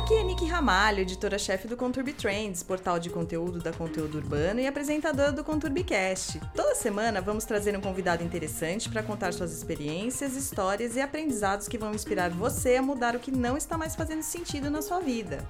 Aqui é Nick Ramalho, editora-chefe do Conturbi Trends, portal de conteúdo da Conteúdo Urbano e apresentadora do ConturbiCast. Toda semana vamos trazer um convidado interessante para contar suas experiências, histórias e aprendizados que vão inspirar você a mudar o que não está mais fazendo sentido na sua vida.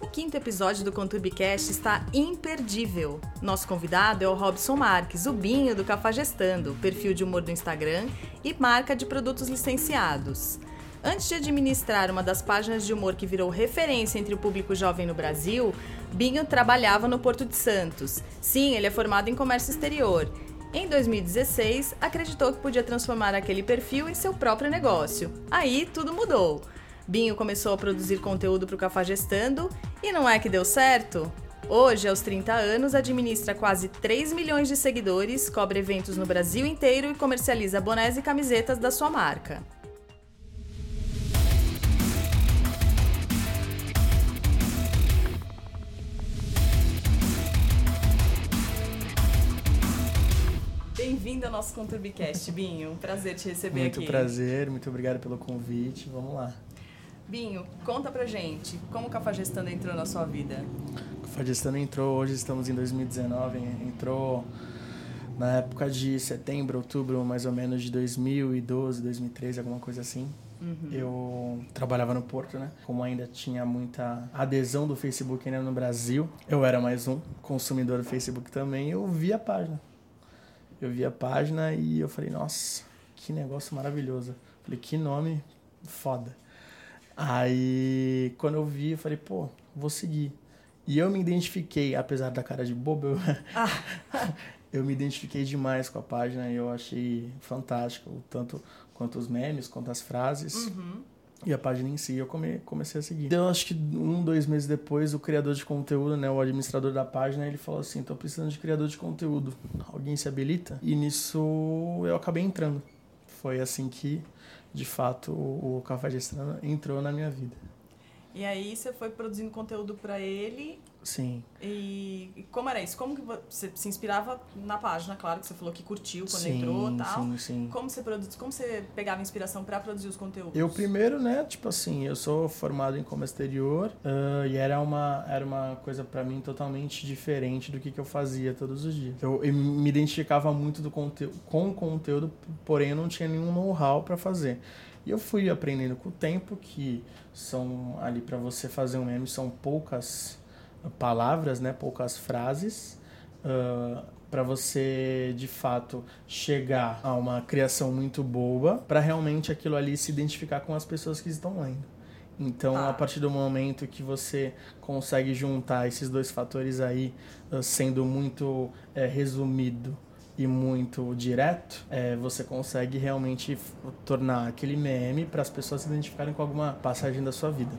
O quinto episódio do ConturbiCast está imperdível. Nosso convidado é o Robson Marques, o Binho do Cafajestando, perfil de humor do Instagram e marca de produtos licenciados. Antes de administrar uma das páginas de humor que virou referência entre o público jovem no Brasil, Binho trabalhava no Porto de Santos. Sim, ele é formado em comércio exterior. Em 2016, acreditou que podia transformar aquele perfil em seu próprio negócio. Aí tudo mudou. Binho começou a produzir conteúdo para o Cafajestando e não é que deu certo? Hoje, aos 30 anos, administra quase 3 milhões de seguidores, cobre eventos no Brasil inteiro e comercializa bonés e camisetas da sua marca. Bem-vindo ao nosso Conturbicast, Binho. Prazer te receber muito aqui. Muito prazer, muito obrigado pelo convite. Vamos lá. Binho, conta pra gente, como o Cafajestando entrou na sua vida? O Cafajestando entrou, hoje estamos em 2019, entrou na época de setembro, outubro, mais ou menos, de 2012, 2013, alguma coisa assim. Uhum. Eu trabalhava no Porto, né? Como ainda tinha muita adesão do Facebook ainda no Brasil, eu era mais um consumidor do Facebook também, eu vi a página. Eu vi a página e eu falei, nossa, que negócio maravilhoso. Falei, que nome foda. Aí, quando eu vi, eu falei, pô, vou seguir. E eu me identifiquei, apesar da cara de bobo, eu, ah. eu me identifiquei demais com a página e eu achei fantástico, tanto quanto os memes, quanto as frases. Uhum. E a página em si, eu come, comecei a seguir. Então, acho que um, dois meses depois, o criador de conteúdo, né, o administrador da página, ele falou assim, tô precisando de criador de conteúdo. Alguém se habilita? E nisso eu acabei entrando. Foi assim que, de fato, o, o Café Gestrana entrou na minha vida. E aí você foi produzindo conteúdo para ele Sim. E, e, como era isso? Como que você se inspirava na página, claro que você falou que curtiu quando sim, entrou, tal. Sim, sim. Como você produz, como você pegava inspiração para produzir os conteúdos? Eu primeiro, né, tipo assim, eu sou formado em comércio exterior uh, e era uma era uma coisa para mim totalmente diferente do que, que eu fazia todos os dias. Eu, eu me identificava muito do conteúdo com o conteúdo, porém eu não tinha nenhum know-how para fazer. E eu fui aprendendo com o tempo que são ali para você fazer um meme são poucas palavras, né, poucas frases, uh, para você de fato chegar a uma criação muito boa, para realmente aquilo ali se identificar com as pessoas que estão lendo. Então, ah. a partir do momento que você consegue juntar esses dois fatores aí, sendo muito é, resumido e muito direto, é, você consegue realmente tornar aquele meme para as pessoas se identificarem com alguma passagem da sua vida.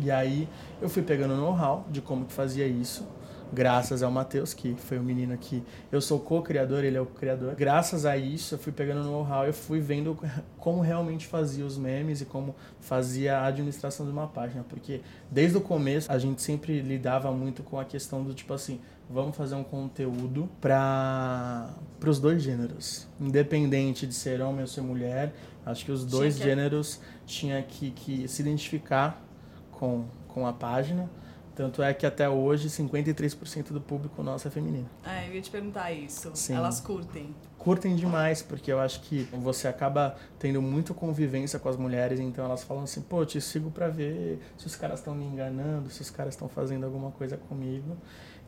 E aí eu fui pegando know-how de como que fazia isso, graças ao Matheus, que foi o menino que eu sou co-criador, ele é o criador. Graças a isso, eu fui pegando know-how, eu fui vendo como realmente fazia os memes e como fazia a administração de uma página, porque desde o começo a gente sempre lidava muito com a questão do tipo assim, vamos fazer um conteúdo para os dois gêneros, independente de ser homem ou ser mulher. Acho que os dois gêneros tinha que, que se identificar com, com a página. Tanto é que até hoje 53% do público nosso é feminino. É, eu ia te perguntar isso. Sim. Elas curtem? Curtem demais, porque eu acho que você acaba tendo muito convivência com as mulheres, então elas falam assim, pô, te sigo pra ver se os caras estão me enganando, se os caras estão fazendo alguma coisa comigo.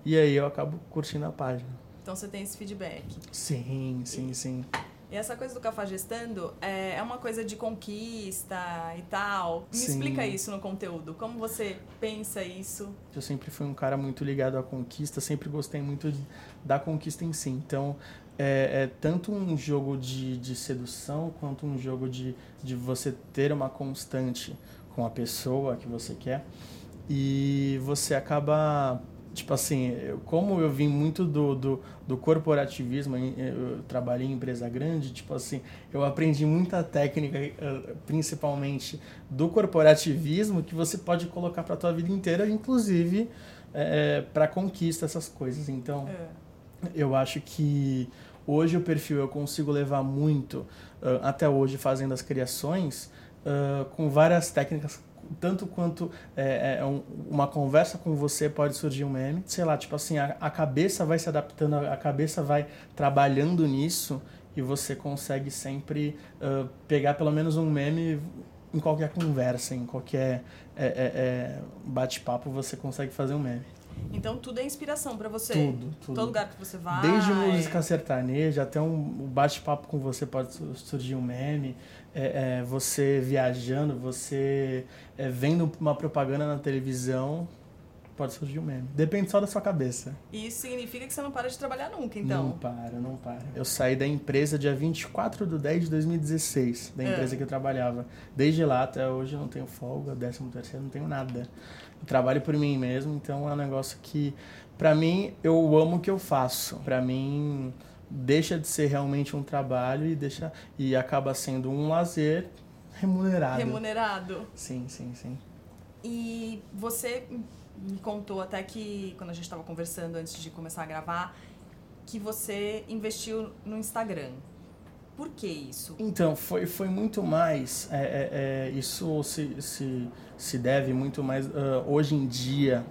E aí eu acabo curtindo a página. Então você tem esse feedback? Sim, sim, sim. E essa coisa do cafajestando é, é uma coisa de conquista e tal. Me Sim. explica isso no conteúdo. Como você pensa isso? Eu sempre fui um cara muito ligado à conquista, sempre gostei muito de, da conquista em si. Então, é, é, tanto um jogo de, de sedução quanto um jogo de, de você ter uma constante com a pessoa que você quer. E você acaba tipo assim, eu, como eu vim muito do, do, do, corporativismo, eu trabalhei em empresa grande, tipo assim, eu aprendi muita técnica, eh, principalmente do corporativismo, que você pode colocar para a tua vida inteira, inclusive é, para conquista essas coisas. Então, é. eu acho que hoje o perfil eu consigo levar muito, até hoje fazendo as criações, com várias técnicas tanto quanto é, é um, uma conversa com você pode surgir um meme. Sei lá, tipo assim, a, a cabeça vai se adaptando, a, a cabeça vai trabalhando nisso e você consegue sempre uh, pegar pelo menos um meme em qualquer conversa, em qualquer é, é, é bate-papo, você consegue fazer um meme. Então tudo é inspiração para você? Tudo, tudo. Todo lugar que você vai? Desde música sertaneja até um bate-papo com você pode surgir um meme é, é, você viajando, você é, vendo uma propaganda na televisão, pode surgir um meme. Depende só da sua cabeça. E isso significa que você não para de trabalhar nunca, então? Não para, não para. Eu saí da empresa dia 24 de 10 de 2016, da é. empresa que eu trabalhava. Desde lá até hoje eu não tenho folga, 13 terceiro, não tenho nada. Eu trabalho por mim mesmo, então é um negócio que, para mim, eu amo o que eu faço. Para mim deixa de ser realmente um trabalho e deixa e acaba sendo um lazer remunerado. Remunerado. Sim, sim, sim. E você me contou até que quando a gente estava conversando antes de começar a gravar que você investiu no Instagram. Por que isso? Então, foi, foi muito mais. É, é, é, isso se, se, se deve muito mais. Uh, hoje em dia,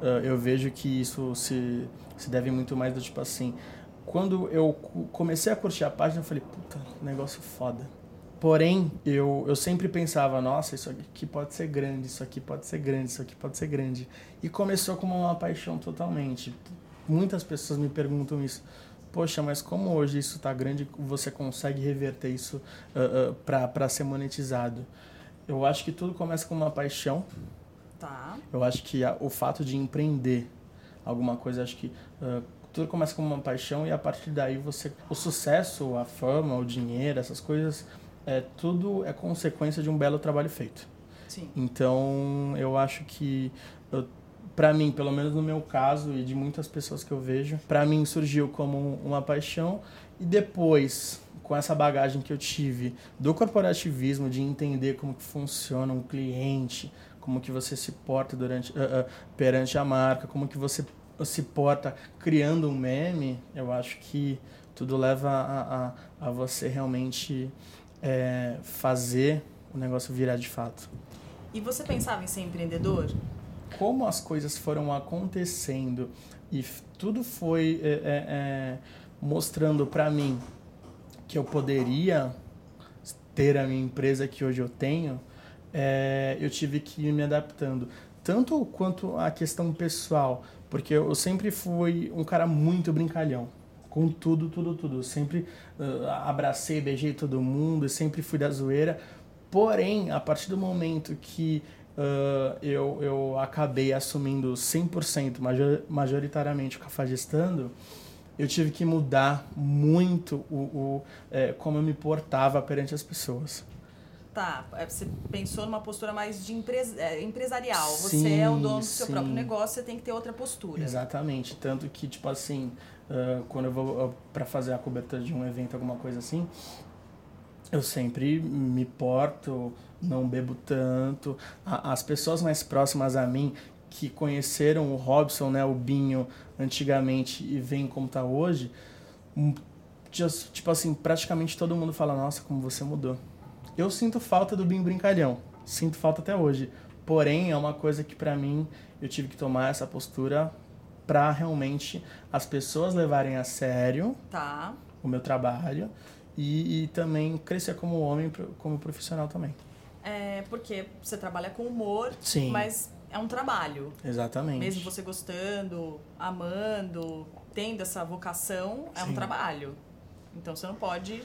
uh, eu vejo que isso se, se deve muito mais do tipo assim quando eu comecei a curtir a página, eu falei, puta, negócio foda. Porém, eu, eu sempre pensava, nossa, isso aqui pode ser grande, isso aqui pode ser grande, isso aqui pode ser grande. E começou como uma paixão totalmente. Muitas pessoas me perguntam isso. Poxa, mas como hoje isso está grande, você consegue reverter isso uh, uh, para ser monetizado? Eu acho que tudo começa com uma paixão. Tá. Eu acho que a, o fato de empreender alguma coisa, acho que uh, tudo começa como uma paixão e a partir daí você o sucesso, a fama, o dinheiro, essas coisas, é tudo é consequência de um belo trabalho feito. Sim. Então, eu acho que para mim, pelo menos no meu caso e de muitas pessoas que eu vejo, para mim surgiu como uma paixão e depois com essa bagagem que eu tive do corporativismo, de entender como que funciona um cliente, como que você se porta durante uh, uh, perante a marca, como que você se porta criando um meme, eu acho que tudo leva a, a, a você realmente é, fazer o negócio virar de fato. E você pensava em ser empreendedor? Como as coisas foram acontecendo e tudo foi é, é, é mostrando para mim que eu poderia ter a minha empresa que hoje eu tenho, é, eu tive que ir me adaptando. Tanto quanto a questão pessoal, porque eu sempre fui um cara muito brincalhão. Com tudo, tudo, tudo. Eu sempre uh, abracei, beijei todo mundo, sempre fui da zoeira. Porém, a partir do momento que uh, eu, eu acabei assumindo 100%, major, majoritariamente o Cafajestando, eu tive que mudar muito o, o é, como eu me portava perante as pessoas. Tá, é, você pensou numa postura mais de é, empresarial. Sim, você é o dono do seu sim. próprio negócio, você tem que ter outra postura. Exatamente. Tanto que, tipo assim, uh, quando eu vou uh, para fazer a cobertura de um evento, alguma coisa assim, eu sempre me porto, não bebo tanto. A, as pessoas mais próximas a mim, que conheceram o Robson, né, o Binho, antigamente e veem como tá hoje, hum, just, tipo assim, praticamente todo mundo fala, nossa, como você mudou. Eu sinto falta do Bim Brincalhão. Sinto falta até hoje. Porém, é uma coisa que para mim eu tive que tomar essa postura para realmente as pessoas levarem a sério tá. o meu trabalho e, e, também crescer como homem, como profissional também. É, porque você trabalha com humor, Sim. mas é um trabalho. Exatamente. Mesmo você gostando, amando, tendo essa vocação, é Sim. um trabalho. Então você não pode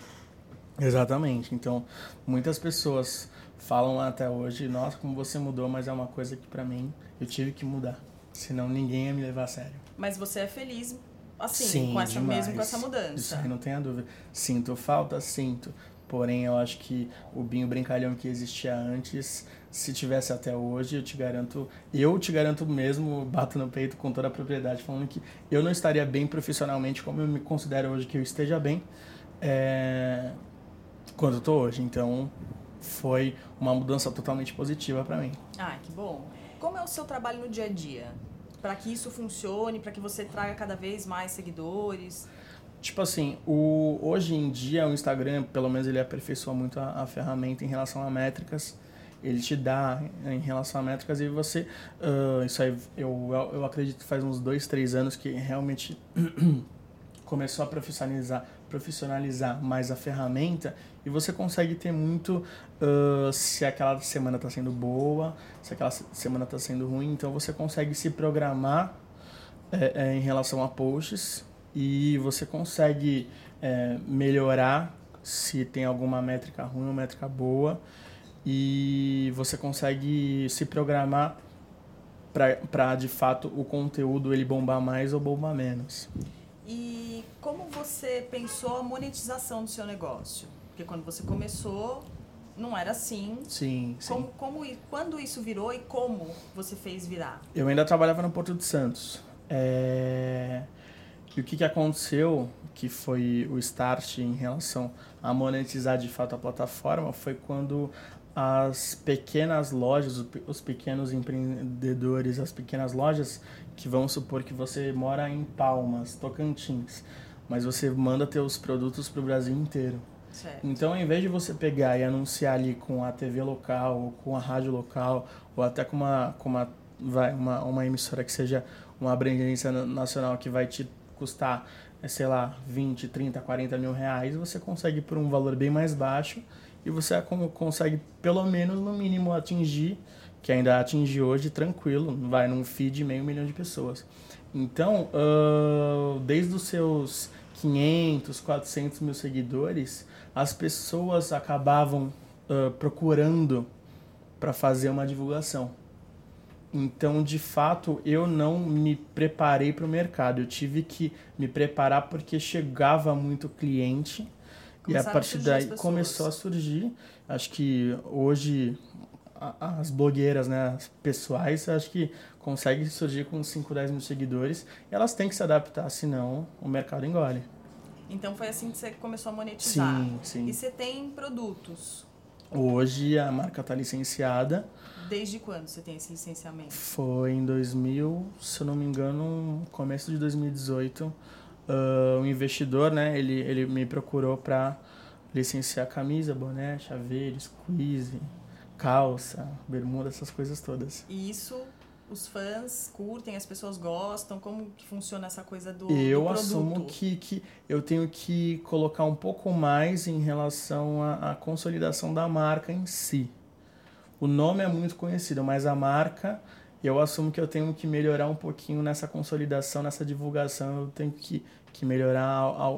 Exatamente. Então, muitas pessoas falam até hoje, nossa, como você mudou, mas é uma coisa que para mim eu tive que mudar. Senão ninguém ia me levar a sério. Mas você é feliz assim, Sim, com essa demais. mesmo com essa mudança. Isso aí não tenha dúvida. Sinto falta, sinto. Porém, eu acho que o Binho Brincalhão que existia antes, se tivesse até hoje, eu te garanto, eu te garanto mesmo, bato no peito com toda a propriedade, falando que eu não estaria bem profissionalmente como eu me considero hoje que eu esteja bem. É, quando eu tô hoje. Então, foi uma mudança totalmente positiva para mim. Ah, que bom. Como é o seu trabalho no dia a dia? Para que isso funcione, para que você traga cada vez mais seguidores? Tipo assim, o, hoje em dia o Instagram, pelo menos ele aperfeiçoa muito a, a ferramenta em relação a métricas. Ele te dá em relação a métricas e você. Uh, isso aí eu, eu acredito que faz uns dois, três anos que realmente começou a profissionalizar, profissionalizar mais a ferramenta e você consegue ter muito uh, se aquela semana está sendo boa, se aquela semana está sendo ruim, então você consegue se programar é, é, em relação a posts e você consegue é, melhorar se tem alguma métrica ruim ou métrica boa e você consegue se programar para de fato o conteúdo ele bombar mais ou bombar menos. E como você pensou a monetização do seu negócio? Porque quando você começou não era assim. Sim, sim. Como, como, quando isso virou e como você fez virar? Eu ainda trabalhava no Porto de Santos. É... E o que, que aconteceu, que foi o start em relação a monetizar de fato a plataforma, foi quando as pequenas lojas, os pequenos empreendedores, as pequenas lojas que vão supor que você mora em Palmas, Tocantins, mas você manda teus produtos para o Brasil inteiro. Certo. Então, ao invés de você pegar e anunciar ali com a TV local, ou com a rádio local, ou até com uma, com uma, vai, uma, uma emissora que seja uma abrangência nacional que vai te custar, é, sei lá, 20, 30, 40 mil reais, você consegue por um valor bem mais baixo e você consegue pelo menos no mínimo atingir, que ainda atinge hoje tranquilo, vai num feed meio milhão de pessoas. Então, uh, desde os seus 500, 400 mil seguidores, as pessoas acabavam uh, procurando para fazer uma divulgação. Então, de fato, eu não me preparei para o mercado. Eu tive que me preparar porque chegava muito cliente Começaram e a partir daí começou a surgir. Acho que hoje as blogueiras, né, as pessoais, acho que conseguem surgir com 5, 10 mil seguidores. E elas têm que se adaptar, senão o mercado engole. Então foi assim que você começou a monetizar. Sim, sim. E você tem produtos? Hoje a marca está licenciada. Desde quando você tem esse licenciamento? Foi em 2000, se eu não me engano, começo de 2018. Uh, um investidor, né, ele, ele me procurou para licenciar camisa, boné, chaveiro, squeeze, calça, bermuda, essas coisas todas. E isso os fãs curtem, as pessoas gostam? Como que funciona essa coisa do, eu do assumo que, que eu tenho que colocar um pouco mais em relação à, à consolidação da marca em si. O nome é muito conhecido, mas a marca, eu assumo que eu tenho que melhorar um pouquinho nessa consolidação, nessa divulgação. Eu tenho que, que melhorar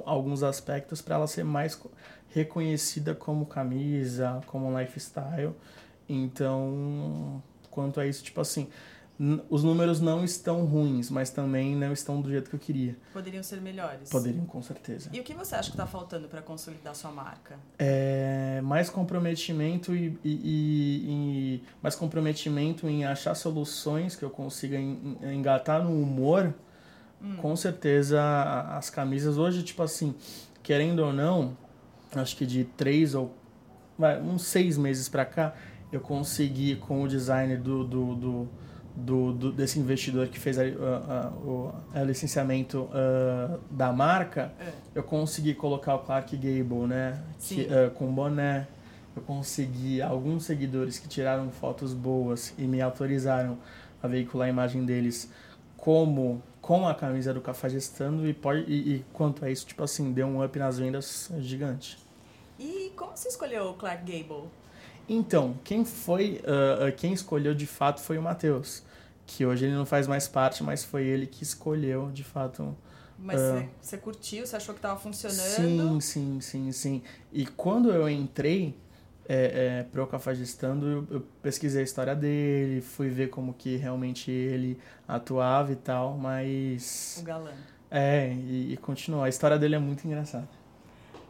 alguns aspectos para ela ser mais reconhecida como camisa, como lifestyle. Então, quanto a isso, tipo assim, os números não estão ruins, mas também não estão do jeito que eu queria. Poderiam ser melhores. Poderiam, com certeza. E o que você acha que está faltando para consolidar sua marca? É mais comprometimento e, e, e, mais comprometimento em achar soluções que eu consiga engatar no humor. Hum. Com certeza as camisas hoje, tipo assim, querendo ou não, acho que de três ou vai, uns seis meses para cá, eu consegui com o design do, do, do do, do, desse investidor que fez a, a, o a licenciamento uh, da marca, é. eu consegui colocar o Clark Gable, né? Que, uh, com boné. Eu consegui alguns seguidores que tiraram fotos boas e me autorizaram a veicular a imagem deles como com a camisa do Cafajestando e, pode, e, e quanto a isso, tipo assim, deu um up nas vendas gigante. E como você escolheu o Clark Gable? Então, quem foi, uh, quem escolheu de fato foi o Matheus que hoje ele não faz mais parte, mas foi ele que escolheu, de fato. Mas uh, você curtiu, você achou que estava funcionando? Sim, sim, sim, sim. E quando eu entrei é, é, para o Cafajestando, eu, eu pesquisei a história dele, fui ver como que realmente ele atuava e tal, mas... O galã. É, e, e continua. A história dele é muito engraçada.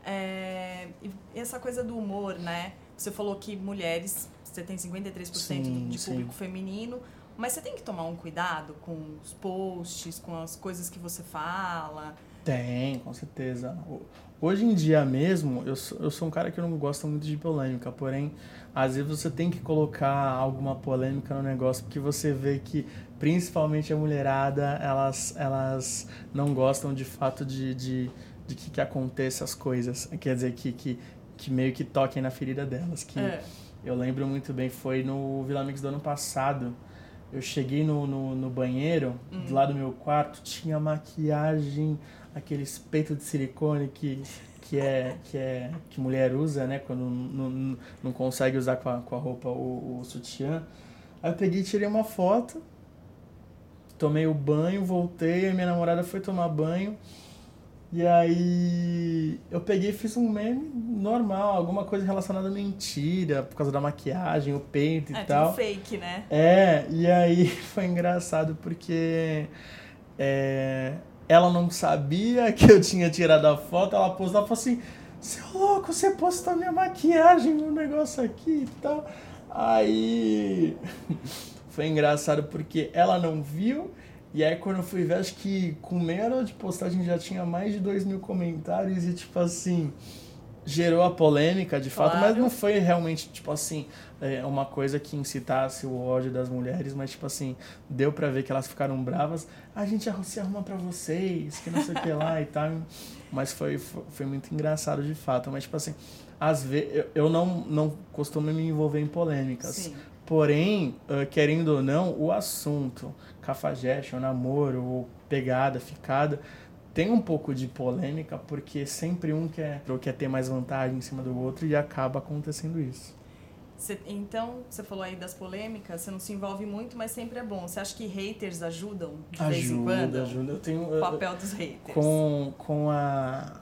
É, e essa coisa do humor, né? Você falou que mulheres, você tem 53% sim, de público sim. feminino, mas você tem que tomar um cuidado com os posts, com as coisas que você fala. Tem, com certeza. Hoje em dia mesmo, eu sou, eu sou um cara que não gosta muito de polêmica, porém, às vezes você tem que colocar alguma polêmica no negócio, porque você vê que, principalmente a mulherada, elas, elas não gostam de fato de, de, de que, que aconteça as coisas. Quer dizer, que, que, que meio que toquem na ferida delas. Que É. eu lembro muito bem, foi no Vila Mix do ano passado. Eu cheguei no, no, no banheiro, do lado do meu quarto, tinha maquiagem, aqueles peitos de silicone que, que, é, que, é, que mulher usa, né? Quando não, não, não consegue usar com a, com a roupa o, o sutiã. Aí eu peguei e tirei uma foto, tomei o banho, voltei, a minha namorada foi tomar banho. E aí eu peguei e fiz um meme normal, alguma coisa relacionada à mentira, por causa da maquiagem, o peito e É, tal. tudo fake, né? É, e aí foi engraçado porque é, ela não sabia que eu tinha tirado a foto, ela postou, ela falou assim, seu louco, você postou minha maquiagem no negócio aqui e tal. Aí foi engraçado porque ela não viu, e aí quando eu fui ver, acho que com meia hora de postagem já tinha mais de dois mil comentários e tipo assim, gerou a polêmica de fato, mas Claro. não foi realmente, tipo assim, é, uma coisa que incitasse o ódio das mulheres, mas tipo assim, deu pra ver que elas ficaram bravas. A gente se arruma pra vocês, que não sei o que lá e tal. Mas foi, foi, muito engraçado de fato. Mas tipo assim, às vezes eu, eu não, não costumo me envolver em polêmicas. Sim. Porém, ah, querendo ou não, o assunto, cafajeste, ou namoro, ou pegada, ficada, tem um pouco de polêmica, porque sempre um quer, ou quer ter mais vantagem em cima do outro e acaba acontecendo isso. Cê- então, você falou aí das polêmicas, você não se envolve muito, mas sempre é bom. Você acha que haters ajudam de vez em quando? Ajuda, ajuda. Eu tenho. O papel dos haters. com, com a.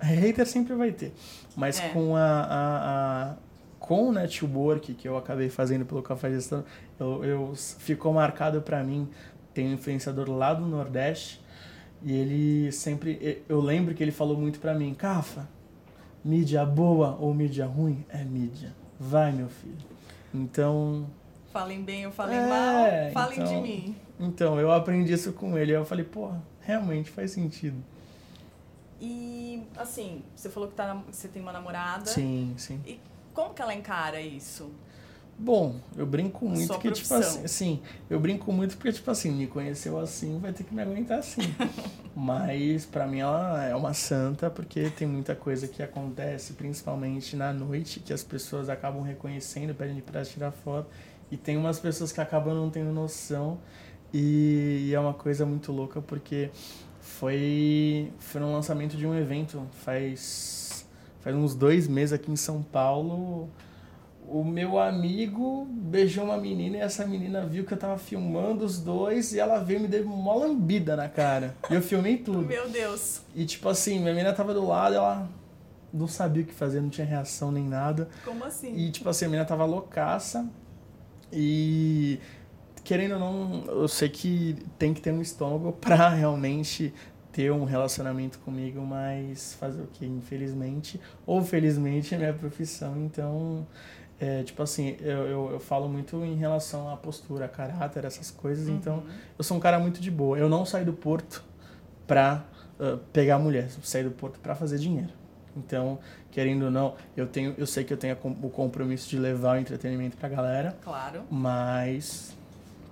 Hater sempre vai ter. Mas É. com a, a, a- Com o network que eu acabei fazendo pelo Café Gestão, eu, eu ficou marcado pra mim. Tem um influenciador lá do Nordeste e ele sempre. Eu lembro que ele falou muito pra mim: Cafa, mídia boa ou mídia ruim é mídia. Vai, meu filho. Então. Falem bem ou falem É, mal, falem de então- mim. Então, eu aprendi isso com ele. Eu falei, porra, realmente faz sentido. E, assim, você falou que tá você tem uma namorada. Sim, sim. E como que ela encara isso? Bom, eu brinco muito que, tipo assim, assim, eu brinco muito porque, tipo assim, me conheceu assim, vai ter que me aguentar assim. Mas, pra mim, ela é uma santa porque tem muita coisa que acontece, principalmente na noite, que as pessoas acabam reconhecendo, pedem pra tirar foto. E tem umas pessoas que acabam não tendo noção. E, e é uma coisa muito louca porque foi, foi no lançamento de um evento faz, faz uns dois meses aqui em São Paulo o meu amigo beijou uma menina e essa menina viu que eu tava filmando os dois e ela veio e me deu uma lambida na cara. E eu filmei tudo. Meu Deus. E tipo assim, minha menina tava do lado, ela não sabia o que fazer, não tinha reação nem nada. Como assim? E tipo assim, a menina tava loucaça. E querendo ou não, eu sei que tem que ter um estômago pra realmente ter um relacionamento comigo, mas fazer o que? Infelizmente, ou felizmente é minha profissão, então. É, tipo assim, eu, eu, eu falo muito em relação à postura, caráter, essas coisas. Então, Uhum. eu sou um cara muito de boa. Eu não saio do porto pra ah, pegar mulher. Eu saio do porto pra fazer dinheiro. Então, querendo ou não, eu tenho, eu sei que eu tenho a o compromisso de levar o entretenimento pra galera, Claro. mas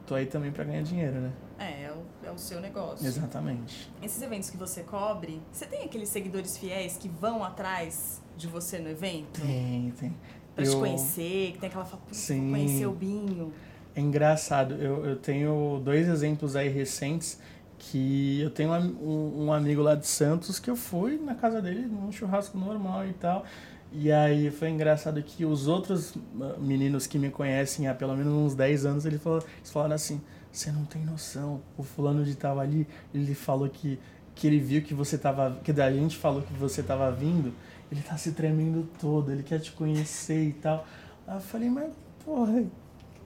tô aí também pra ganhar dinheiro, né? É, é o, é o seu negócio. Exatamente. Esses eventos que você cobre, você tem aqueles seguidores fiéis que vão atrás de você no evento? Tem, tem. Pra te Eu- conhecer, que tem aquela fala, "Putz, vou Sim. conhecer o Binho. É engraçado, eu, eu tenho dois exemplos aí recentes que eu tenho um, um, amigo lá de Santos que eu fui na casa dele num churrasco normal e tal. E aí foi engraçado que os outros ah, meninos que me conhecem há pelo menos uns 10 anos, ele falou, eles falaram assim, você não tem noção, o fulano de tal ali, ele falou que, que ele viu que você tava, que a gente falou que você tava vindo, ele tá se tremendo todo, ele quer te conhecer e tal. Aí eu falei, mas porra,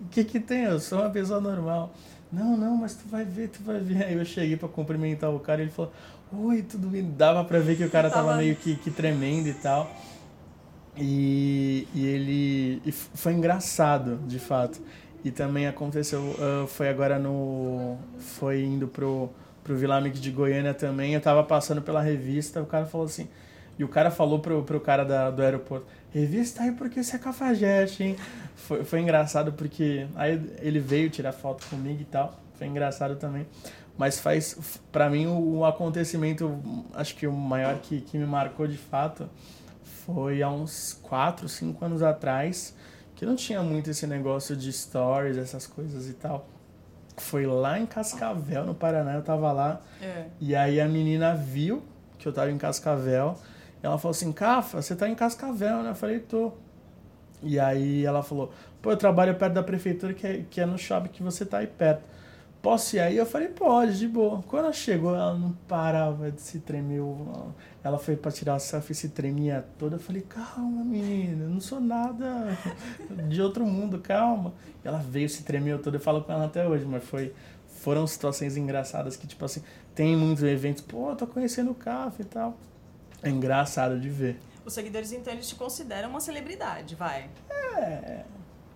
o que que tem? Eu sou uma pessoa normal. Não, não, mas tu vai ver, tu vai ver. Aí eu cheguei pra cumprimentar o cara e ele falou, oi, tudo bem? Dava pra ver que o cara tava, meio que, que tremendo e tal. E, e ele... E foi engraçado, de fato. E também aconteceu, ah, foi agora no... Foi indo pro, pro Vila Mix de Goiânia também. Eu tava passando pela revista, o cara falou assim... E o cara falou pro, pro cara da, do aeroporto, revista aí porque você é cafajeste, hein? Foi, foi engraçado porque aí ele veio tirar foto comigo e tal. Foi engraçado também. Mas faz, para mim, o, o, acontecimento, acho que o maior que, que me marcou de fato foi há uns 4, 5 anos atrás, que não tinha muito esse negócio de stories, essas coisas e tal. Foi lá em Cascavel, no Paraná, eu tava lá. É. E aí a menina viu que eu tava em Cascavel. Ela falou assim, Cafa, você tá em Cascavel, né? Eu falei, tô. E aí ela falou, pô, eu trabalho perto da prefeitura, que é, que é no shopping que você tá aí perto. Posso ir aí? Eu falei, pode, de boa. Quando ela chegou, ela não parava de se tremer. Ela foi pra tirar a selfie e se tremia toda. Eu falei, calma, menina, não sou nada de outro mundo, calma. E ela veio, se tremeu toda. Eu falo com ela até hoje, mas foi foram situações engraçadas que, tipo assim, tem muitos eventos, pô, tô conhecendo o CAF e tal. É engraçado de ver. Os seguidores, então, eles te consideram uma celebridade, vai? É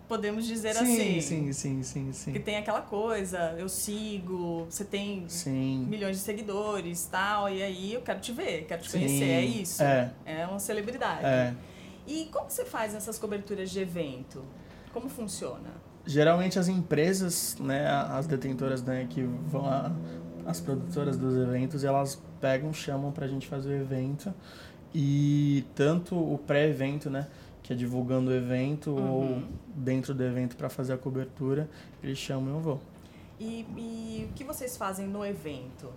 podemos dizer sim, assim. Sim, sim, sim, sim. Que tem aquela coisa, eu sigo, você tem sim. milhões de seguidores tal, e aí eu quero te ver, quero te sim. conhecer, é isso. É. É uma celebridade. É. E como você faz essas coberturas de evento? Como funciona? Geralmente as empresas, né, as detentoras, né, que vão a, as produtoras dos eventos, elas pegam, chamam pra gente fazer o evento. E tanto o pré-evento, né, que é divulgando o evento uhum. ou dentro do evento para fazer a cobertura, eles chamam e eu vou. E, e o que vocês fazem no evento?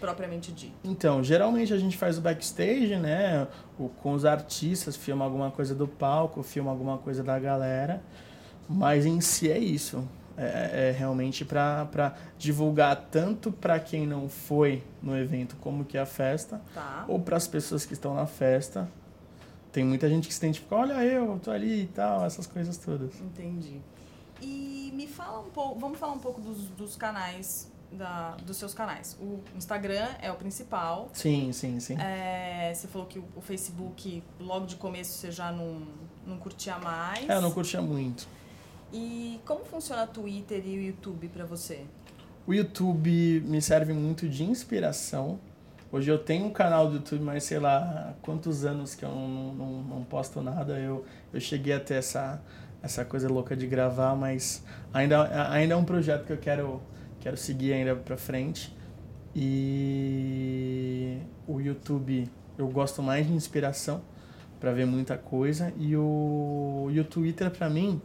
propriamente dito? Então, geralmente a gente faz o backstage, né? O, com os artistas, filma alguma coisa do palco, filma alguma coisa da galera. Mas em si é isso. É, é realmente para divulgar tanto para quem não foi no evento como que é a festa, tá. ou para as pessoas que estão na festa, tem muita gente que se identifica, olha eu, tô ali e tal, essas coisas todas. Entendi. E me fala um pouco, vamos falar um pouco dos, dos canais, da, dos seus canais. O Instagram é o principal. Sim, sim, sim. É, você falou que o, o, Facebook, logo de começo, você já não, não curtia mais. É, eu não curtia muito. E como funciona o Twitter e o YouTube para você? O YouTube me serve muito de inspiração Hoje eu tenho um canal do YouTube, mas sei lá quantos anos que eu não, não, não posto nada. Eu, eu cheguei a ter essa, essa coisa louca de gravar, mas ainda, ainda é um projeto que eu quero, quero seguir ainda pra frente. E o YouTube eu gosto mais de inspiração para ver muita coisa. E o, e o Twitter, para mim,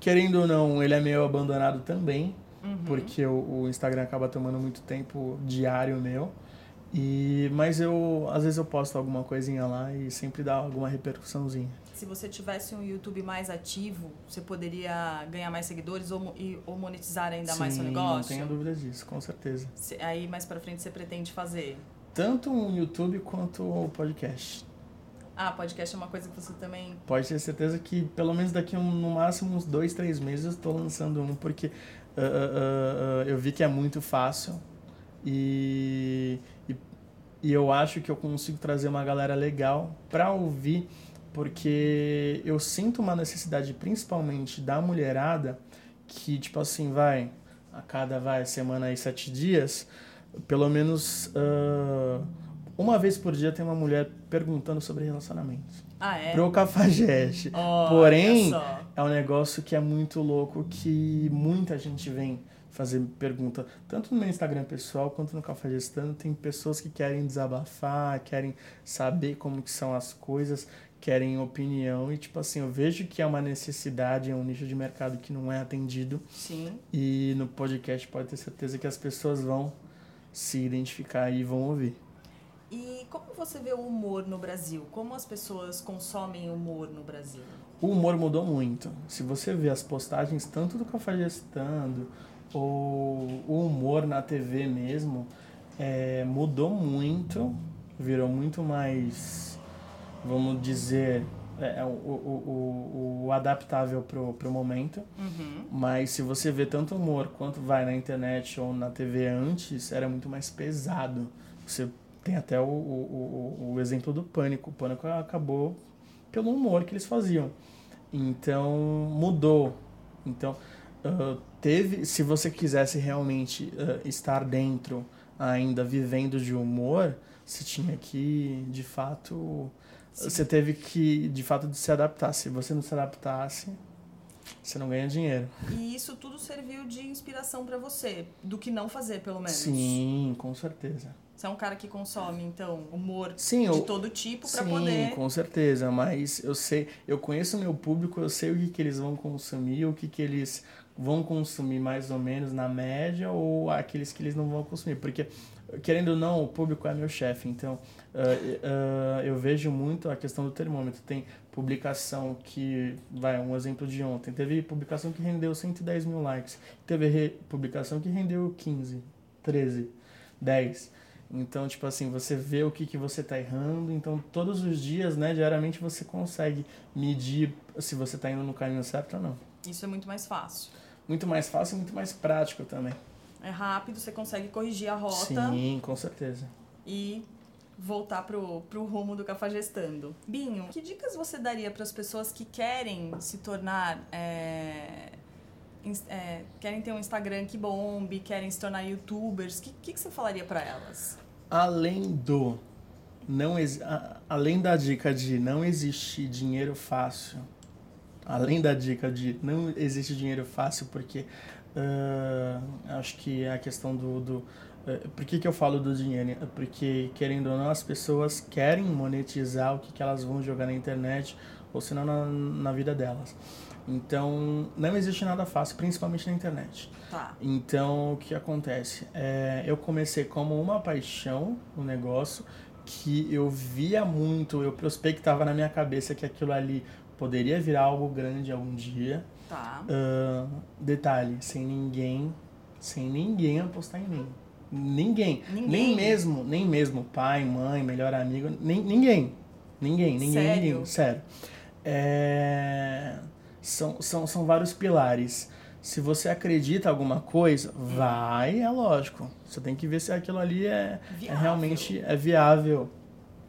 querendo ou não, ele é meio abandonado também. Uhum. Porque o, o, Instagram acaba tomando muito tempo diário meu. E, mas eu, às vezes eu posto alguma coisinha lá e sempre dá alguma repercussãozinha. Se você tivesse um YouTube mais ativo, você poderia ganhar mais seguidores ou, e, ou monetizar ainda Sim, mais seu negócio? não tenho dúvida disso, com certeza. Aí mais para frente você pretende fazer? Tanto o YouTube quanto o podcast. Ah, podcast é uma coisa que você também. Pode ter certeza que pelo menos daqui um, no máximo uns dois, três meses eu estou lançando um, porque uh, uh, uh, eu vi que é muito fácil e, e, e, eu acho que eu consigo trazer uma galera legal para ouvir, porque eu sinto uma necessidade, principalmente da mulherada, que tipo assim, vai, a cada vai, semana e sete dias, pelo menos uh, uma vez por dia tem uma mulher perguntando sobre relacionamentos. Ah, é? Pro Cafajeste. Oh, Porém, é um negócio que é muito louco que muita gente vem fazer pergunta, tanto no meu Instagram pessoal quanto no Cafajestando, tem pessoas que querem desabafar, querem saber como que são as coisas, querem opinião e tipo assim, eu vejo que é uma necessidade, é um nicho de mercado que não é atendido. Sim. E no podcast pode ter certeza que as pessoas vão se identificar e vão ouvir. E como você vê o humor no Brasil? Como as pessoas consomem humor no Brasil? O humor mudou muito. Se você vê as postagens tanto do Cafajestando, o, o humor na TV mesmo é, mudou muito, virou muito mais, vamos dizer, é, é o, o, o, o, adaptável pro, pro momento. Uhum. Mas se você vê tanto humor quanto vai na internet ou na TV antes, era muito mais pesado. Você tem até o, o, o, o exemplo do Pânico. O Pânico acabou pelo humor que eles faziam. Então mudou. Então uh, teve, se você quisesse realmente uh, estar dentro, ainda vivendo de humor, você tinha que, de fato, Sim. você teve que, de fato, se adaptar. Se você não se adaptasse, você não ganha dinheiro. E isso tudo serviu de inspiração para você, do que não fazer, pelo menos. Sim, com certeza. Você é um cara que consome, então, humor Sim, de eu- todo tipo para Sim, poder. com certeza, mas eu sei, eu conheço o meu público, eu sei o que, que eles vão consumir, o que, que eles vão consumir mais ou menos na média ou aqueles que eles não vão consumir, porque querendo ou não, o público é meu chefe, então ah, ah, eu vejo muito a questão do termômetro. Tem publicação que, vai, um exemplo de ontem, teve publicação que rendeu 110 mil likes, teve publicação que rendeu 15, 13, 10. Então, tipo assim, você vê o que, que você tá errando. Então, todos os dias, né, diariamente, você consegue medir se você tá indo no caminho certo ou não. Isso é muito mais fácil. Muito mais fácil e muito mais prático também. É rápido, você consegue corrigir a rota Sim, com certeza. e voltar pro, pro rumo do Cafajestando. Binho, que dicas você daria para as pessoas que querem se tornar. é, é, querem ter um Instagram que bombe, querem se tornar youtubers? O que, que, que você falaria para elas? Além do. Não além da dica de não existe dinheiro fácil, além da dica de não existe dinheiro fácil, porque ah, acho que é a questão do. do eh, por que, que eu falo do dinheiro? Porque, querendo ou não, as pessoas querem monetizar o que, que elas vão jogar na internet, ou senão na, na vida delas. Então, não existe nada fácil, principalmente na internet. Tá. Então, o que acontece? É, eu comecei como uma paixão o negócio, que eu via muito, eu prospectava na minha cabeça que aquilo ali poderia virar algo grande algum dia. Tá. Ah, detalhe, sem ninguém, sem ninguém apostar em mim. Ninguém. Ninguém? Nem mesmo, nem mesmo pai, mãe, melhor amigo, nem, ninguém. Ninguém, ninguém, Sério? ninguém. Sério. É, são, são, são vários pilares. Se você acredita em alguma coisa, vai, é lógico. Você tem que ver se aquilo ali é, é realmente é viável.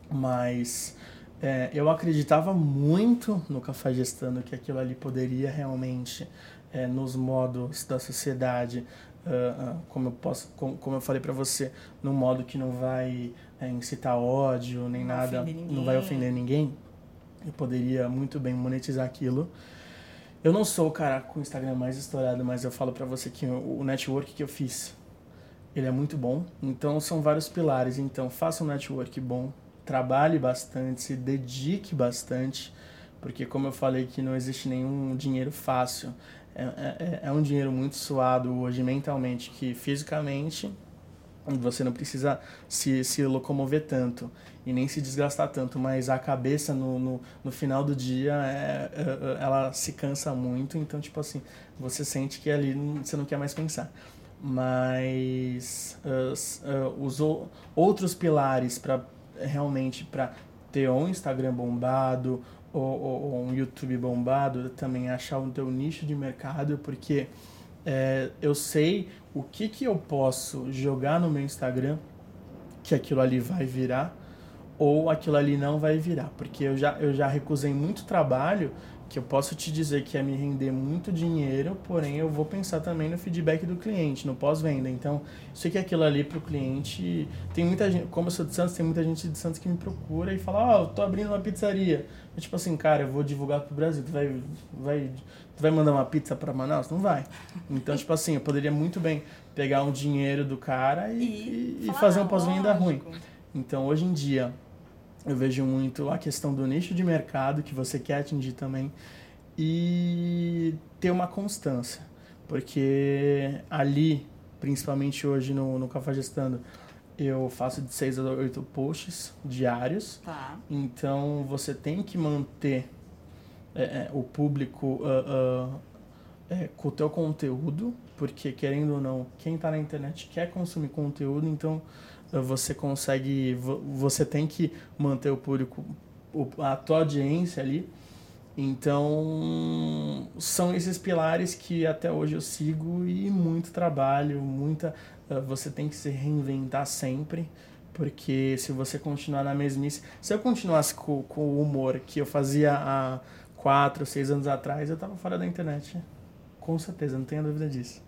Mas é, eu acreditava muito no Cafajestando que aquilo ali poderia realmente, é, nos modos da sociedade, ah, ah, como, eu posso, como, como eu falei pra você, num modo que não vai é, incitar ódio nem Não nada, não vai ofender ninguém, eu poderia muito bem monetizar aquilo. Eu não sou o cara com o Instagram mais estourado, mas eu falo pra você que o network que eu fiz, ele é muito bom. Então são vários pilares. Então faça um network bom, trabalhe bastante, se dedique bastante, porque como eu falei que não existe nenhum dinheiro fácil. É, é, é um dinheiro muito suado hoje mentalmente que fisicamente você não precisa se, se locomover tanto e nem se desgastar tanto, mas a cabeça no, no, no final do dia é, é, ela se cansa muito, então tipo assim, você sente que ali você não quer mais pensar. Mas s- ah, os outros pilares para realmente para ter um Instagram bombado ou, ou- ou um YouTube bombado, também achar o teu nicho de mercado, porque é, eu sei o que, que eu posso jogar no meu Instagram que aquilo ali vai virar ou aquilo ali não vai virar, porque eu já, eu já recusei muito trabalho que eu posso te dizer que ia me render muito dinheiro, porém eu vou pensar também no feedback do cliente, no pós-venda. Então, eu sei que aquilo ali pro cliente, tem muita gente, como eu sou de Santos, tem muita gente de Santos que me procura e fala: "Ó, eu tô abrindo uma pizzaria". Eu, tipo assim, cara, eu vou divulgar pro Brasil, tu vai vai tu vai mandar uma pizza para Manaus? Não vai. Então, tipo assim, eu poderia muito bem pegar um dinheiro do cara e, e- e fazer um "Não, pós-venda ruim. lógico." Então, hoje em dia, eu vejo muito a questão do nicho de mercado que você quer atingir também e ter uma constância. Porque ali, principalmente hoje no, no Cafajestando, eu faço de 6 a 8 posts diários. Tá. Então, você tem que manter é, é, o público ah, ah, é, com o teu conteúdo, porque querendo ou não, quem está na internet quer consumir conteúdo, então você consegue, vo- você tem que manter o público, a tua audiência ali. Então, são esses pilares que até hoje eu sigo e muito trabalho, muita. ah, Você tem que se reinventar sempre, porque se você continuar na mesmice. Se eu continuasse com, com o humor que eu fazia há quatro, seis anos atrás, eu tava fora da internet. Com certeza, não tenho dúvida disso.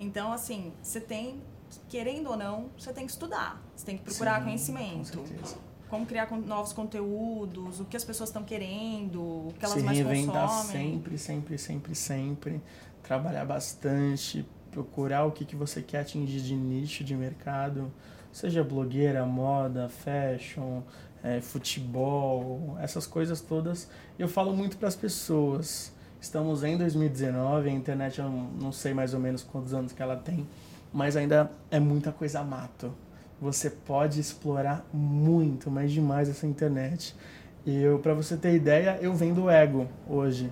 Então, assim, você tem, querendo ou não, você tem que estudar. Você tem que procurar Sim, conhecimento. Com certeza. como criar novos conteúdos, o que as pessoas estão querendo, o que elas Se mais reinventar consomem. sempre, sempre, sempre, sempre. Trabalhar bastante, procurar o que, que você quer atingir de nicho de mercado, seja blogueira, moda, fashion, é, futebol, essas coisas todas. Eu falo muito para as pessoas. Estamos em 2019, a internet eu não sei mais ou menos quantos anos que ela tem, mas ainda é muita coisa mato você pode explorar muito, mas demais essa internet. Eu, para você ter ideia, eu vendo ego hoje.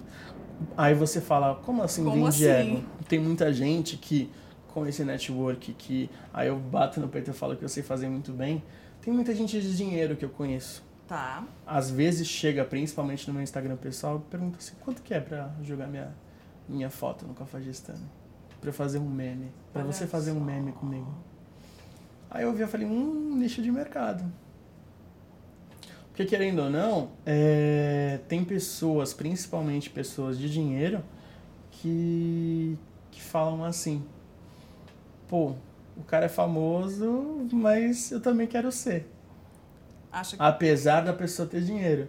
Aí você fala, como assim como vende assim? ego? Tem muita gente que com esse network que aí eu bato no peito e falo que eu sei fazer muito bem. Tem muita gente de dinheiro que eu conheço. Tá. Às vezes chega, principalmente no meu Instagram pessoal, e pergunta assim, quanto que é para jogar minha minha foto no Cafajestano? Para fazer um meme, para você fazer um meme comigo. Aí eu vi e falei, hum, nicho de mercado. Porque querendo ou não, é, tem pessoas, principalmente pessoas de dinheiro, que, que falam assim, pô, o cara é famoso, mas eu também quero ser. Que... Apesar da pessoa ter dinheiro.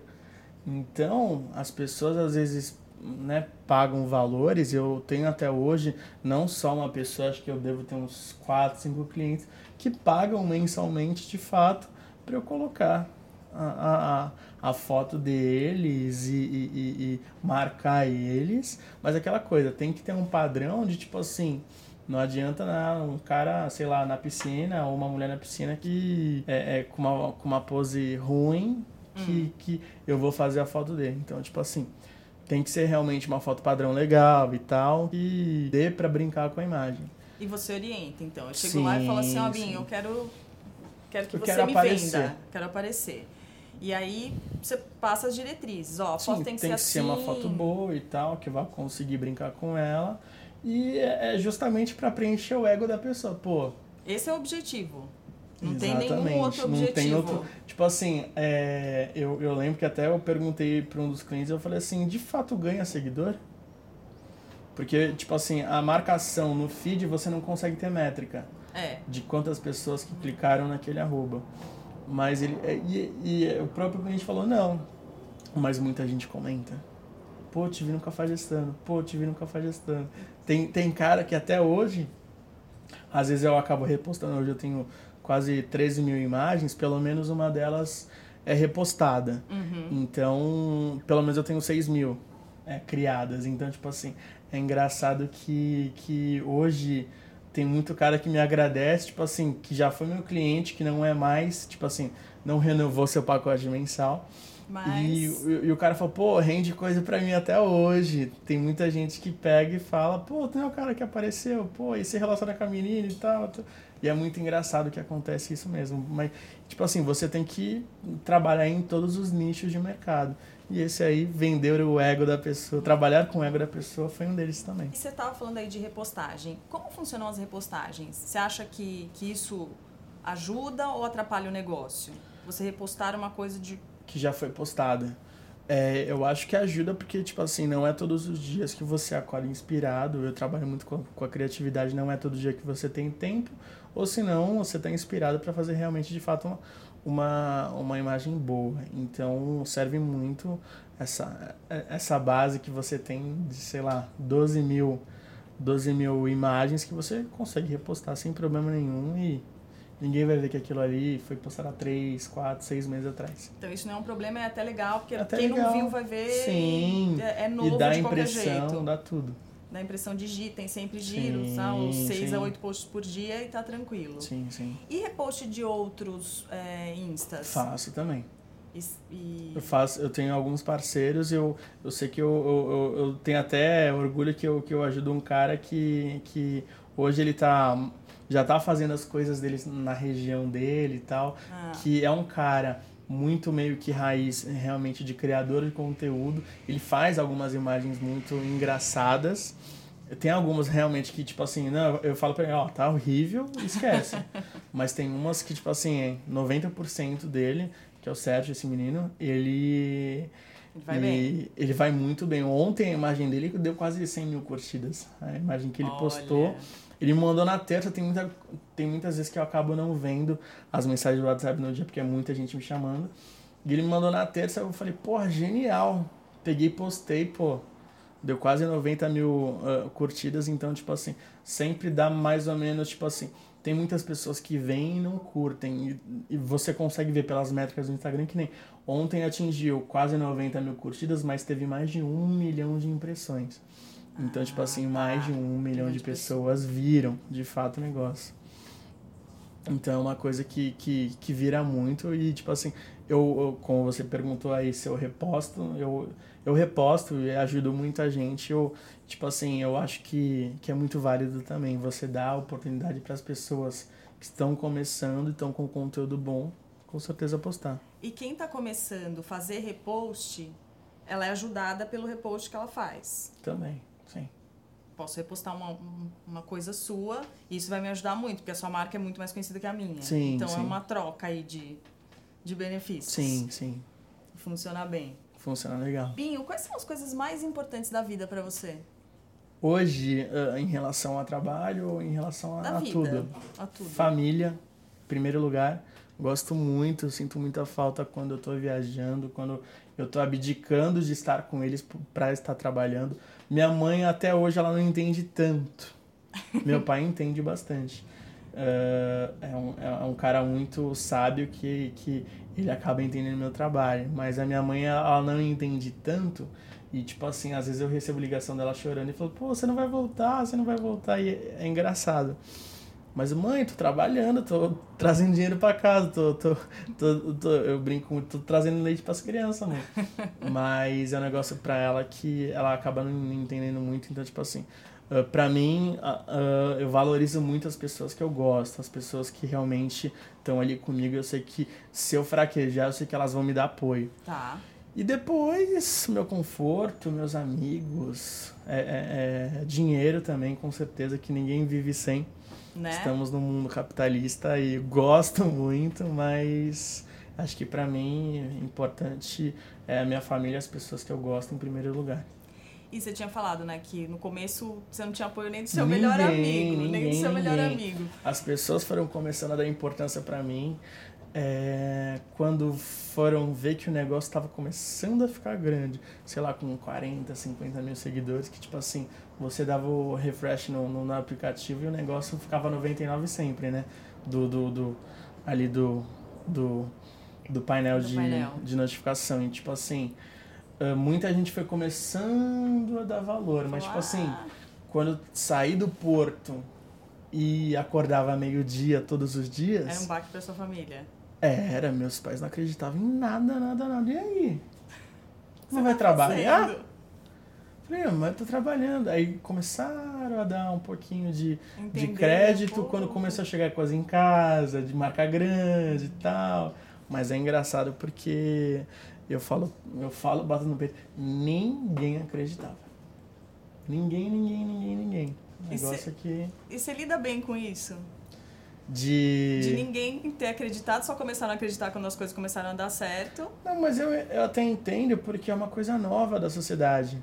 Então, as pessoas às vezes né, pagam valores. Eu tenho até hoje, não só uma pessoa, acho que eu devo ter uns 4, 5 clientes que pagam mensalmente de fato para eu colocar a, a, a foto deles e, e, e, marcar eles. Mas aquela coisa, tem que ter um padrão de tipo assim. Não adianta nada um cara, sei lá, na piscina ou uma mulher na piscina que é, é com, uma, com uma pose ruim que, hum. que eu vou fazer a foto dele. Então, tipo assim, tem que ser realmente uma foto padrão legal e tal, e dê para brincar com a imagem. E você orienta, então. Eu chego sim, lá e falo assim, ó, oh, Binho, eu quero, quero que eu você quero me aparecer. venda. Quero aparecer. E aí você passa as diretrizes. Ó, a sim, foto tem que tem ser que assim. ser uma foto boa e tal, que vá conseguir brincar com ela. E é justamente para preencher o ego da pessoa. Pô. Esse é o objetivo. Não Exatamente. tem nenhum outro objetivo. Não tem outro. Tipo assim, é, eu, eu lembro que até eu perguntei para um dos clientes, eu falei assim, de fato ganha seguidor? Porque, tipo assim, a marcação no feed você não consegue ter métrica. É. De quantas pessoas que clicaram naquele arroba. Mas ele. é, E, e o próprio cliente falou, não. Mas muita gente comenta. Pô, te vi no Cafajestano. Pô, te vi no Cafajestano. Tem, tem cara que até hoje, às vezes eu acabo repostando. Hoje eu tenho quase 13 mil imagens, pelo menos uma delas é repostada. Uhum. Então, pelo menos eu tenho 6 mil é, criadas. Então, tipo assim, é engraçado que, que hoje tem muito cara que me agradece, tipo assim, que já foi meu cliente, que não é mais, tipo assim, não renovou seu pacote mensal. Mas... E, e, e, o cara fala, pô, rende coisa pra mim até hoje. Tem muita gente que pega e fala, pô, tem um cara que apareceu, pô, e se relaciona com a menina e tal. E é muito engraçado que acontece isso mesmo. Mas, tipo assim, você tem que trabalhar em todos os nichos de mercado. E esse aí, vender o ego da pessoa, trabalhar com o ego da pessoa, foi um deles também. E você estava falando aí de repostagem. Como funcionam as repostagens? Você acha que, que isso ajuda ou atrapalha o negócio? Você repostar uma coisa de que já foi postada. É, eu acho que ajuda porque, tipo assim, não é todos os dias que você acorda inspirado. Eu trabalho muito com a, com a criatividade, não é todo dia que você tem tempo. Ou senão, você está inspirado para fazer realmente, de fato, uma, uma, uma imagem boa. Então, serve muito essa, essa base que você tem de, sei lá, 12 mil, 12 mil imagens que você consegue repostar sem problema nenhum e Ninguém vai ver que aquilo ali foi postado há 3, 4, 6 meses atrás. Então isso não é um problema, é até legal, porque até quem legal. não viu vai ver. Sim. É, é novo e dá de impressão, qualquer jeito. dá tudo. Dá impressão de giro, tem sempre giro, Sim, uns 6 sim. a 8 posts por dia e tá tranquilo. Sim, sim. E repost de outros é, instas? Faço também. E, e- Eu faço, eu tenho alguns parceiros, eu, eu sei que eu, eu, eu, eu tenho até orgulho que eu, que eu ajudo um cara que, que hoje ele tá já tá fazendo as coisas dele na região dele e tal, Ah. que é um cara muito meio que raiz realmente de criador de conteúdo. Ele faz algumas imagens muito engraçadas. Tem algumas realmente que, tipo assim, não, eu falo pra ele, ó, tá horrível, esquece. Mas tem umas que, tipo assim, 90% dele, que é o Sérgio, esse menino, ele. Vai ele vai muito bem. Ontem a imagem dele deu quase 100 mil curtidas. A imagem que ele Olha. postou. Ele me mandou na terça, tem, muita, tem muitas vezes que eu acabo não vendo as mensagens do WhatsApp no dia, porque é muita gente me chamando. E ele me mandou na terça, eu falei, porra, genial. Peguei e postei, pô. Deu quase 90 mil uh, curtidas, então, tipo assim, sempre dá mais ou menos, tipo assim, tem muitas pessoas que vêm e não curtem. E, e, você consegue ver pelas métricas do Instagram que nem ontem atingiu quase 90 mil curtidas, mas teve mais de um milhão de impressões. Então, tipo assim, mais de um milhão de pessoas viram de fato o negócio. Então é uma coisa que, que, que vira muito e, tipo assim, eu, eu, como você perguntou aí se eu reposto, eu, eu reposto e ajudo muita gente. Eu, tipo assim, eu acho que, que é muito válido também você dar a oportunidade para as pessoas que estão começando e estão com conteúdo bom, com certeza postar. E quem está começando fazer repost, ela é ajudada pelo repost que ela faz. Também Sim. Posso repostar uma, uma coisa sua e isso vai me ajudar muito, porque a sua marca é muito mais conhecida que a minha. Sim, então é sim. é uma troca aí de, de benefícios. Sim, sim. Funciona bem. Funciona legal. Binho, quais são as coisas mais importantes da vida para você? Hoje, uh, em relação ao trabalho ou em relação a, a, tudo? a tudo? Família, primeiro lugar. Gosto muito, sinto muita falta quando eu estou viajando, quando eu estou abdicando de estar com eles para estar trabalhando. Minha mãe, até hoje, ela não entende tanto. Meu pai entende bastante. Uh, é, um, é um cara muito sábio que, que ele acaba entendendo meu trabalho. Mas a minha mãe, ela não entende tanto. E, tipo assim, às vezes eu recebo ligação dela chorando e falo, pô, você não vai voltar, você não vai voltar. E é, é engraçado. Mas, mãe, tô trabalhando, tô trazendo dinheiro para casa, tô, tô, tô, tô, eu brinco, tô trazendo leite para as crianças, mãe. Mas é um negócio para ela que ela acaba não entendendo muito, então, tipo assim, uh, para mim, uh, uh, eu valorizo muito as pessoas que eu gosto, as pessoas que realmente estão ali comigo. Eu sei que se eu fraquejar, eu sei que elas vão me dar apoio. Tá. E depois, meu conforto, meus amigos, é, é, é dinheiro também, com certeza, que ninguém vive sem. Né? Estamos no mundo capitalista e gosto muito, mas acho que para mim é importante é a minha família, as pessoas que eu gosto em primeiro lugar. E você tinha falado, né, que no começo você não tinha apoio nem do seu ninguém, melhor amigo, ninguém, nem do seu melhor amigo. As pessoas foram começando a dar importância para mim é, quando foram ver que o negócio estava começando a ficar grande, sei lá, com 40, 50 mil seguidores, que tipo assim, você dava o refresh no, no, no aplicativo e o negócio ficava 99 sempre, né? Do, do, do ali do, do, do painel, do de, painel. de notificação. E tipo assim, muita gente foi começando a dar valor, mas tipo assim, quando saí do porto e acordava meio-dia todos os dias. Era um baque pra sua família. Era, meus pais não acreditavam em nada, nada, nada. E aí? Você não vai tá trabalhar? Fazendo? Falei, mas eu tô trabalhando. Aí começaram a dar um pouquinho de, de crédito quando começou a chegar coisa em casa, de marca grande e tal. Mas é engraçado porque eu falo, eu falo, bato no peito, ninguém acreditava. Ninguém, ninguém, ninguém, ninguém. O negócio é que. E você lida bem com isso? De... De ninguém ter acreditado, só começaram a acreditar quando as coisas começaram a dar certo. Não, mas eu, eu até entendo porque é uma coisa nova da sociedade.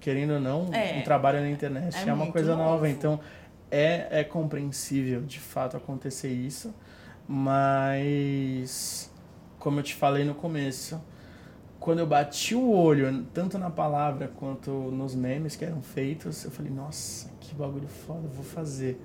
Querendo ou não, é, um trabalho na internet é, é uma coisa novo. nova. Então, é, é compreensível, de fato, acontecer isso. Mas, como eu te falei no começo, quando eu bati o olho, tanto na palavra quanto nos memes que eram feitos, eu falei, nossa, que bagulho foda, vou fazer.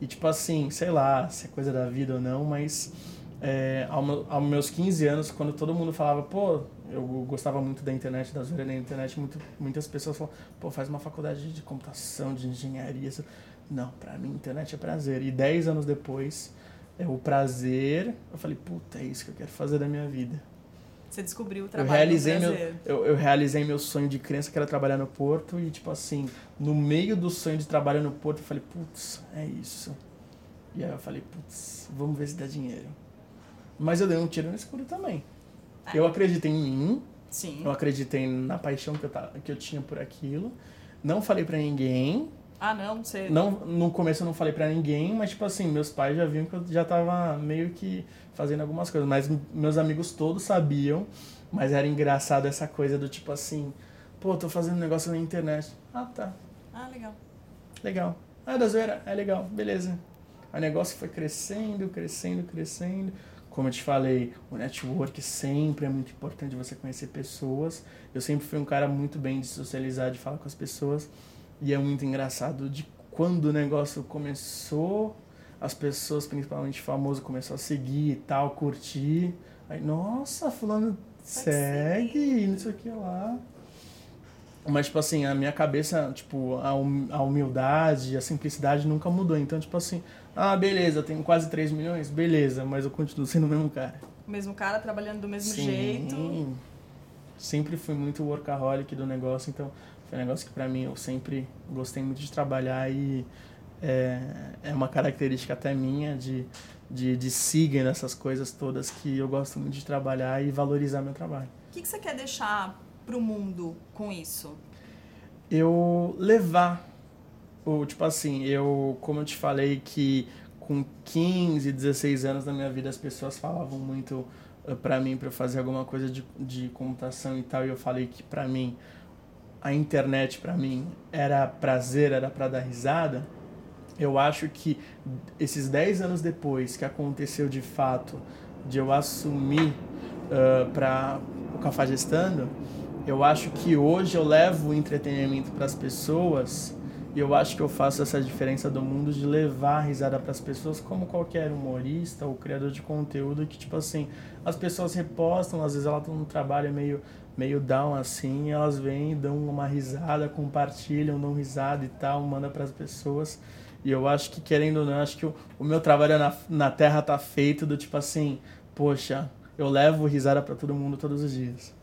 E tipo assim, sei lá se é coisa da vida ou não, mas é, ao, aos meus 15 anos, quando todo mundo falava, pô, eu gostava muito da internet, da zoeira na internet, muito, muitas pessoas falam, pô, faz uma faculdade de computação, de engenharia. Não, pra mim internet é prazer. E 10 anos depois, é o prazer, eu falei, puta, é isso que eu quero fazer da minha vida. Você descobriu o trabalho eu realizei meu eu, eu, realizei meu sonho de criança que era trabalhar no porto e tipo assim no meio do sonho de trabalhar no porto eu falei putz é isso e aí eu falei putz vamos ver se dá dinheiro mas eu dei um tiro no escuro também é. eu acreditei em mim Sim. eu acreditei na paixão que eu, tava, que eu tinha por aquilo não falei para ninguém ah, não, você. Não, no começo eu não falei para ninguém, mas tipo assim, meus pais já viam que eu já tava meio que fazendo algumas coisas. Mas meus amigos todos sabiam, mas era engraçado essa coisa do tipo assim, pô, tô fazendo um negócio na internet. Ah, tá. Ah, legal. Legal. Ah, da zoeira? É legal, beleza. O negócio foi crescendo, crescendo, crescendo. Como eu te falei, o network sempre é muito importante você conhecer pessoas. Eu sempre fui um cara muito bem de socializar, de falar com as pessoas. E é muito engraçado de quando o negócio começou, as pessoas, principalmente famosos, começaram a seguir e tal, curtir. Aí, nossa, fulano segue, não sei o que lá. Mas, tipo assim, a minha cabeça, tipo, a, hum, a humildade, a simplicidade nunca mudou. Então, tipo assim, ah, beleza, tenho quase 3 milhões, beleza, mas eu continuo sendo o mesmo cara. O mesmo cara, trabalhando do mesmo Sim. jeito. Sempre fui muito workaholic do negócio, então foi um negócio que pra mim eu sempre gostei muito de trabalhar e é, é uma característica até minha de, de, de seguir nessas coisas todas que eu gosto muito de trabalhar e valorizar meu trabalho. O que, que você quer deixar pro mundo com isso? eu levar o tipo assim, eu como eu te falei que com 15, 16 anos da minha vida as pessoas falavam muito eh, pra mim pra eu fazer alguma coisa de, de computação e tal, e eu falei que pra mim a internet pra mim era prazer, era pra dar risada. Eu acho que esses 10 anos depois que aconteceu de fato de eu assumir uh, para o Cafajestando, eu acho que hoje eu levo o entretenimento para as pessoas e eu acho que eu faço essa diferença do mundo de levar a risada para as pessoas como qualquer humorista ou criador de conteúdo que tipo assim as pessoas repostam às vezes elas estão no trabalho meio meio down assim elas vêm dão uma risada compartilham dão risada e tal manda para as pessoas e eu acho que querendo ou não acho que o, o meu trabalho na, na terra tá feito do tipo assim poxa eu levo risada para todo mundo todos os dias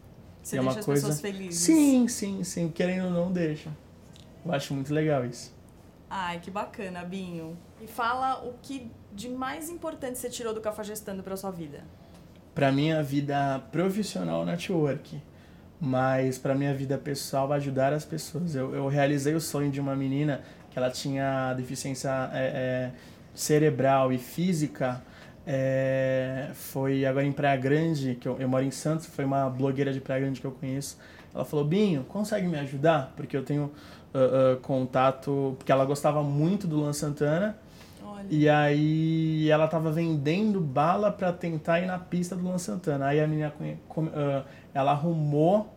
Você é deixa uma as coisa- pessoas felizes. Sim, sim, sim. Querendo ou não, deixa. Eu acho muito legal isso. Ai, que bacana, Binho. E fala o que de mais importante você tirou do Cafajestando pra sua vida. Pra minha vida profissional, network. Mas pra minha vida pessoal, ajudar as pessoas. Eu, eu realizei o sonho de uma menina que ela tinha deficiência é, é, cerebral e física. É, foi agora em Praia Grande, que eu, eu moro em Santos, foi uma blogueira de Praia Grande que eu conheço. Ela falou, Binho, consegue me ajudar? Porque eu tenho ah, ah, contato... Porque ela gostava muito do Luan Santana. Olha. E aí ela tava vendendo bala pra tentar ir na pista do Luan Santana. Aí a menina ah, ela arrumou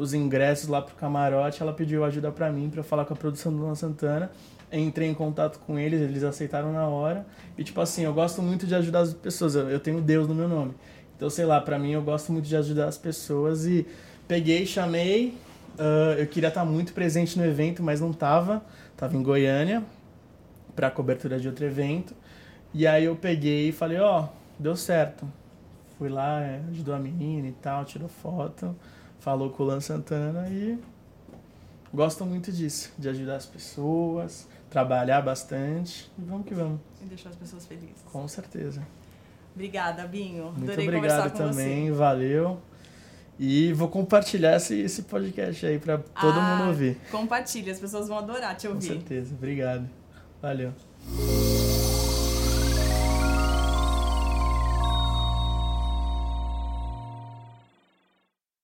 os ingressos lá pro camarote, ela pediu ajuda pra mim eu falar com a produção do Luan Santana. Entrei em contato com eles, eles aceitaram na hora. E tipo assim, eu gosto muito de ajudar as pessoas. Eu, tenho Deus no meu nome. Então, sei lá, pra mim eu gosto muito de ajudar as pessoas e peguei, chamei. ah, eu queria estar muito presente no evento, mas não tava. Tava em Goiânia para cobertura de outro evento. E aí eu peguei e falei, ó, deu certo. Fui lá, é, ajudou a menina e tal, tirou foto, falou com o Lan Santana e gosto muito disso, de ajudar as pessoas, trabalhar bastante e vamos que vamos, E deixar as pessoas felizes. com certeza. Obrigada, Binho. Muito Adorei obrigado com também, você. valeu. E vou compartilhar esse, esse podcast aí para todo Ah, mundo ouvir. Compartilhe, as pessoas vão adorar te Com ouvir. certeza. Obrigado. Valeu.